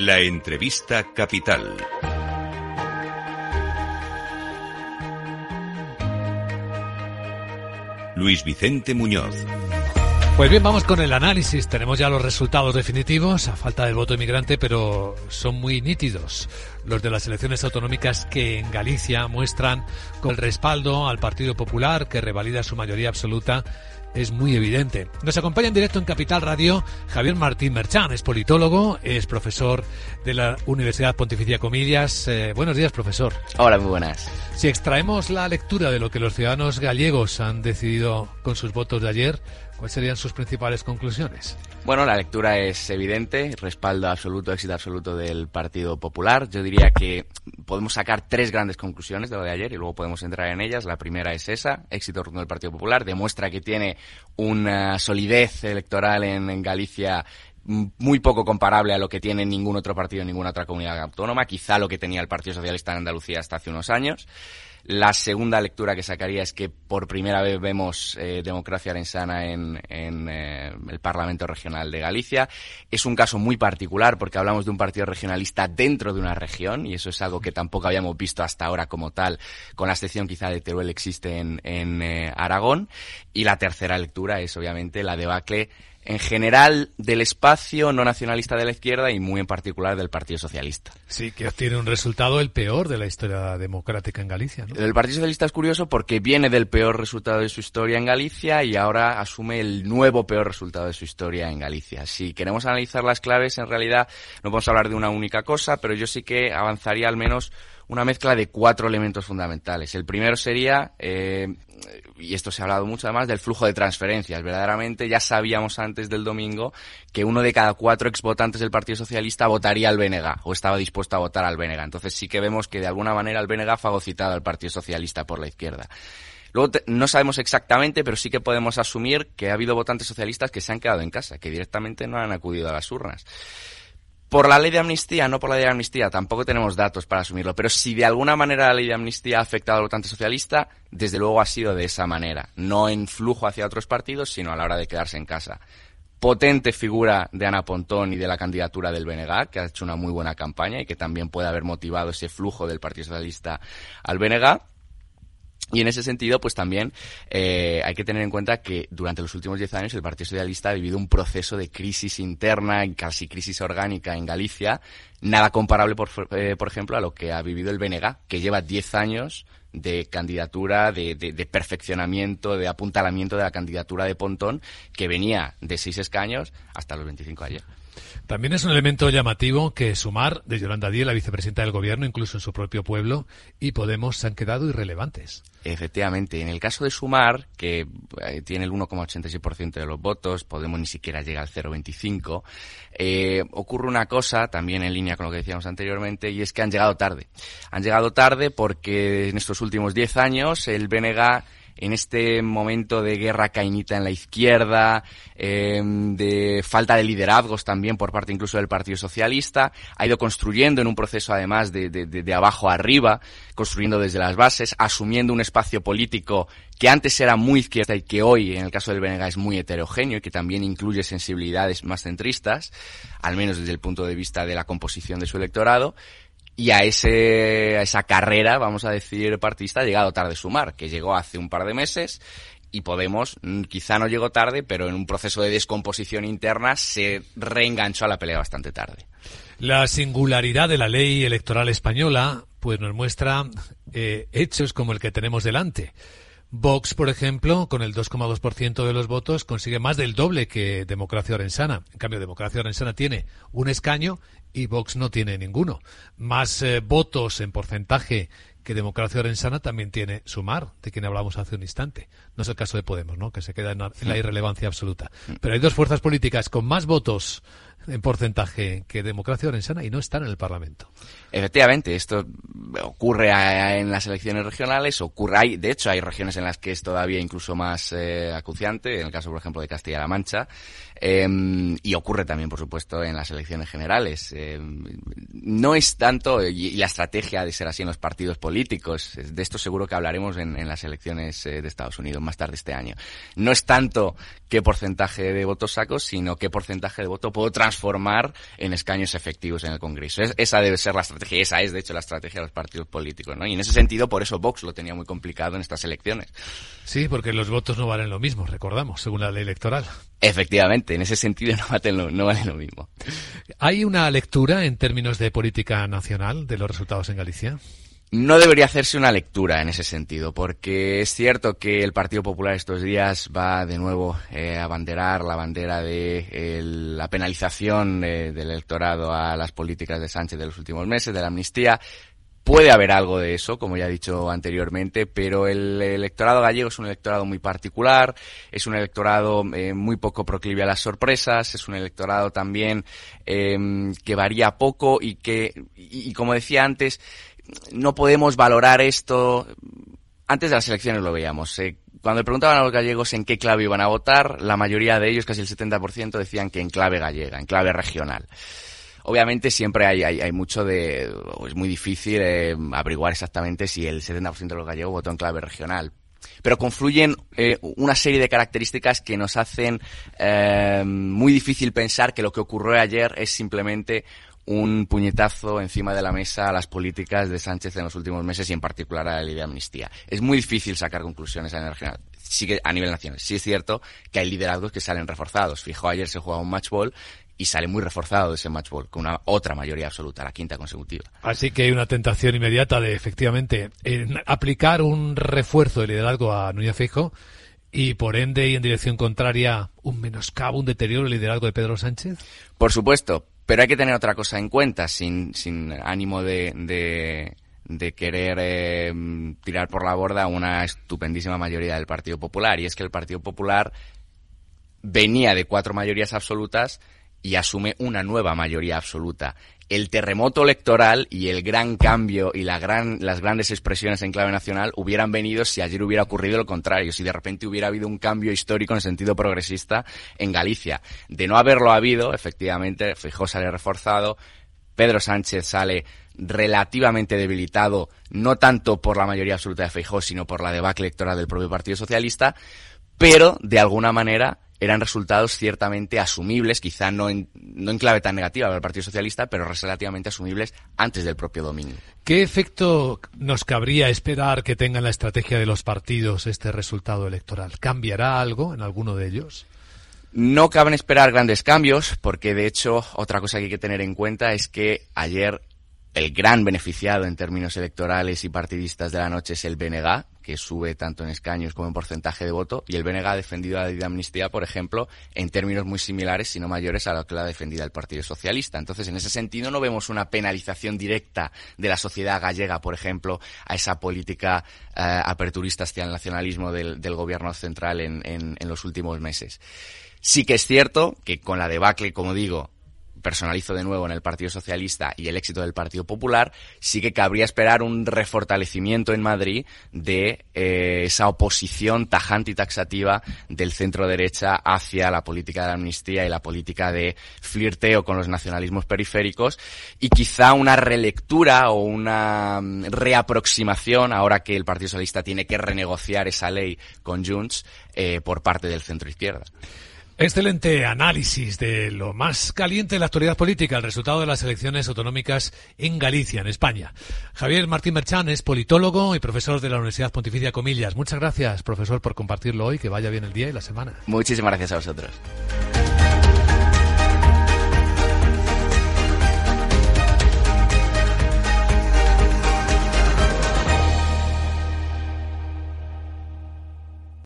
La entrevista capital. Luis Vicente Muñoz. Pues bien, vamos con el análisis. Tenemos ya los resultados definitivos, a falta del voto inmigrante, pero son muy nítidos. Los de las elecciones autonómicas que en Galicia muestran con respaldo al Partido Popular, que revalida su mayoría absoluta es muy evidente. Nos acompaña en directo en Capital Radio Javier Martín Merchán, es politólogo, es profesor de la Universidad Pontificia Comillas. Eh, buenos días, profesor. Hola, muy buenas. Si extraemos la lectura de lo que los ciudadanos gallegos han decidido con sus votos de ayer, ¿cuáles serían sus principales conclusiones? Bueno, la lectura es evidente, respaldo absoluto, éxito absoluto del Partido Popular. Yo diría que podemos sacar tres grandes conclusiones de lo de ayer y luego podemos entrar en ellas. La primera es esa, éxito rotundo del Partido Popular, demuestra que tiene una solidez electoral en, en Galicia muy poco comparable a lo que tiene ningún otro partido en ninguna otra comunidad autónoma, quizá lo que tenía el Partido Socialista en Andalucía hasta hace unos años. La segunda lectura que sacaría es que por primera vez vemos eh, democracia arensana en, eh, el Parlamento Regional de Galicia. Es un caso muy particular porque hablamos de un partido regionalista dentro de una región y eso es algo que tampoco habíamos visto hasta ahora como tal, con la excepción quizá de Teruel existe en, en eh, Aragón. Y la tercera lectura es obviamente la debacle en general del espacio no nacionalista de la izquierda y muy en particular del Partido Socialista. Sí, que obtiene un resultado el peor de la historia democrática en Galicia. ¿no? El Partido Socialista es curioso porque viene del peor resultado de su historia en Galicia y ahora asume el nuevo peor resultado de su historia en Galicia. Si queremos analizar las claves, en realidad no podemos hablar de una única cosa, pero yo sí que avanzaría al menos una mezcla de cuatro elementos fundamentales. El primero sería, eh, y esto se ha hablado mucho además, del flujo de transferencias. Verdaderamente ya sabíamos antes del domingo que uno de cada cuatro exvotantes del Partido Socialista votaría al BNG o estaba dispuesto a votar al BNG. Entonces sí que vemos que de alguna manera el BNG ha fagocitado al Partido Socialista por la izquierda. Luego no sabemos exactamente, pero sí que podemos asumir que ha habido votantes socialistas que se han quedado en casa, que directamente no han acudido a las urnas. Por la ley de amnistía, no por la ley de amnistía, tampoco tenemos datos para asumirlo, pero si de alguna manera la ley de amnistía ha afectado al votante socialista, desde luego ha sido de esa manera, no en flujo hacia otros partidos, sino a la hora de quedarse en casa. Potente figura de Ana Pontón y de la candidatura del BNG, que ha hecho una muy buena campaña y que también puede haber motivado ese flujo del Partido Socialista al BNG. Y en ese sentido, pues también eh, hay que tener en cuenta que durante los últimos diez años el Partido Socialista ha vivido un proceso de crisis interna casi crisis orgánica en Galicia, nada comparable, por, eh, ejemplo, a lo que ha vivido el BNG, que lleva diez años de candidatura, de, perfeccionamiento, de apuntalamiento de la candidatura de Pontón, que venía de seis escaños hasta los 25 ayer. También es un elemento llamativo que Sumar, de Yolanda Díez, la vicepresidenta del gobierno, incluso en su propio pueblo, y Podemos se han quedado irrelevantes. Efectivamente. En el caso de Sumar, que eh, tiene el 1,86% de los votos, Podemos ni siquiera llega al 0,25%, eh, ocurre una cosa, también en línea con lo que decíamos anteriormente, y es que han llegado tarde. Han llegado tarde porque en estos últimos 10 años el BNG en este momento de guerra cainita en la izquierda, eh, de falta de liderazgos también por parte incluso del Partido Socialista, ha ido construyendo en un proceso además de, abajo arriba, construyendo desde las bases, asumiendo un espacio político que antes era muy izquierda y que hoy, en el caso del Benega, es muy heterogéneo y que también incluye sensibilidades más centristas, al menos desde el punto de vista de la composición de su electorado, y a, ese, a esa carrera, vamos a decir, partista ha llegado tarde Sumar, que llegó hace un par de meses y Podemos quizá no llegó tarde, pero en un proceso de descomposición interna se reenganchó a la pelea bastante tarde. La singularidad de la ley electoral española pues nos muestra eh, hechos como el que tenemos delante. Vox, por ejemplo, con el 2,2% de los votos, consigue más del doble que Democracia Orensana. En cambio, Democracia Orensana tiene un escaño y Vox no tiene ninguno. Más eh, votos en porcentaje que Democracia Orensana también tiene Sumar, de quien hablamos hace un instante. No es el caso de Podemos, ¿no? que se queda en la, en la irrelevancia absoluta. Pero hay dos fuerzas políticas con más votos en porcentaje que Democracia Orensana y no están en el Parlamento. Efectivamente, esto ocurre en las elecciones regionales, ocurre, hay, de hecho hay regiones en las que es todavía incluso más eh, acuciante, en el caso por ejemplo de Castilla-La Mancha, eh, y ocurre también por supuesto en las elecciones generales. Eh, no es tanto, y, la estrategia de ser así en los partidos políticos, políticos. De esto seguro que hablaremos en, las elecciones eh, de Estados Unidos más tarde este año. No es tanto qué porcentaje de votos saco, sino qué porcentaje de voto puedo transformar en escaños efectivos en el Congreso. esa debe ser la estrategia, esa es de hecho la estrategia de los partidos políticos, ¿no? Y en ese sentido, por eso Vox lo tenía muy complicado en estas elecciones. Sí, porque los votos no valen lo mismo, recordamos, según la ley electoral. Efectivamente, en ese sentido no valen lo, no valen lo mismo. ¿Hay una lectura en términos de política nacional de los resultados en Galicia? No debería hacerse una lectura en ese sentido, porque es cierto que el Partido Popular estos días va de nuevo eh, a abanderar la bandera de la penalización eh, del electorado a las políticas de Sánchez de los últimos meses, de la amnistía. Puede haber algo de eso, como ya he dicho anteriormente, pero el electorado gallego es un electorado muy particular, es un electorado eh, muy poco proclive a las sorpresas, es un electorado también em, que varía poco y que, y como decía antes, no podemos valorar esto. Antes de las elecciones lo veíamos. Eh, cuando le preguntaban a los gallegos en qué clave iban a votar, la mayoría de ellos, casi el 70%, decían que en clave gallega, en clave regional. Obviamente siempre hay, hay, mucho de... Es muy difícil eh, averiguar exactamente si el 70% de los gallegos votó en clave regional. Pero confluyen eh, una serie de características que nos hacen muy difícil pensar que lo que ocurrió ayer es simplemente un puñetazo encima de la mesa a las políticas de Sánchez en los últimos meses y en particular a la ley de amnistía. Es muy difícil sacar conclusiones a nivel regional. Sí que a nivel nacional. Sí es cierto que hay liderazgos que salen reforzados. Fijo, ayer se jugaba un match ball y sale muy reforzado de ese match ball con una otra mayoría absoluta, la quinta consecutiva. Así que hay una tentación inmediata de efectivamente aplicar un refuerzo de liderazgo a Núñez Fijo y por ende y en dirección contraria un menoscabo, un deterioro del liderazgo de Pedro Sánchez. Por supuesto, pero hay que tener otra cosa en cuenta, sin, ánimo de, de, querer eh, tirar por la borda una estupendísima mayoría del Partido Popular. Y es que el Partido Popular venía de cuatro mayorías absolutas y asume una nueva mayoría absoluta el terremoto electoral y el gran cambio y la gran, las grandes expresiones en clave nacional hubieran venido si ayer hubiera ocurrido lo contrario, si de repente hubiera habido un cambio histórico en sentido progresista en Galicia. De no haberlo habido, efectivamente, Fijó sale reforzado, Pedro Sánchez sale relativamente debilitado, no tanto por la mayoría absoluta de Feijó, sino por la debacle electoral del propio Partido Socialista, pero de alguna manera eran resultados ciertamente asumibles, quizá no en, no en clave tan negativa para el Partido Socialista, pero relativamente asumibles antes del propio domingo. ¿Qué efecto nos cabría esperar que tenga en la estrategia de los partidos este resultado electoral? ¿Cambiará algo en alguno de ellos? No caben esperar grandes cambios, porque de hecho otra cosa que hay que tener en cuenta es que ayer el gran beneficiado en términos electorales y partidistas de la noche es el BNG, que sube tanto en escaños como en porcentaje de voto, y el BNG ha defendido la ley amnistía, por ejemplo, en términos muy similares, si no mayores, a lo que la ha defendido el Partido Socialista. Entonces, en ese sentido, no vemos una penalización directa de la sociedad gallega, por ejemplo, a esa política eh, aperturista hacia el nacionalismo del, gobierno central en, en los últimos meses. Sí que es cierto que con la debacle, como digo, personalizo de nuevo en el Partido Socialista y el éxito del Partido Popular, sí que cabría esperar un refortalecimiento en Madrid de eh, esa oposición tajante y taxativa del centro derecha hacia la política de amnistía y la política de flirteo con los nacionalismos periféricos y quizá una relectura o una mm, reaproximación ahora que el Partido Socialista tiene que renegociar esa ley con Junts eh, por parte del centro izquierda. Excelente análisis de lo más caliente de la actualidad política, el resultado de las elecciones autonómicas en Galicia, en España. Javier Martín Merchán es politólogo y profesor de la Universidad Pontificia Comillas. Muchas gracias, profesor, por compartirlo hoy. Que vaya bien el día y la semana. Muchísimas gracias a vosotros.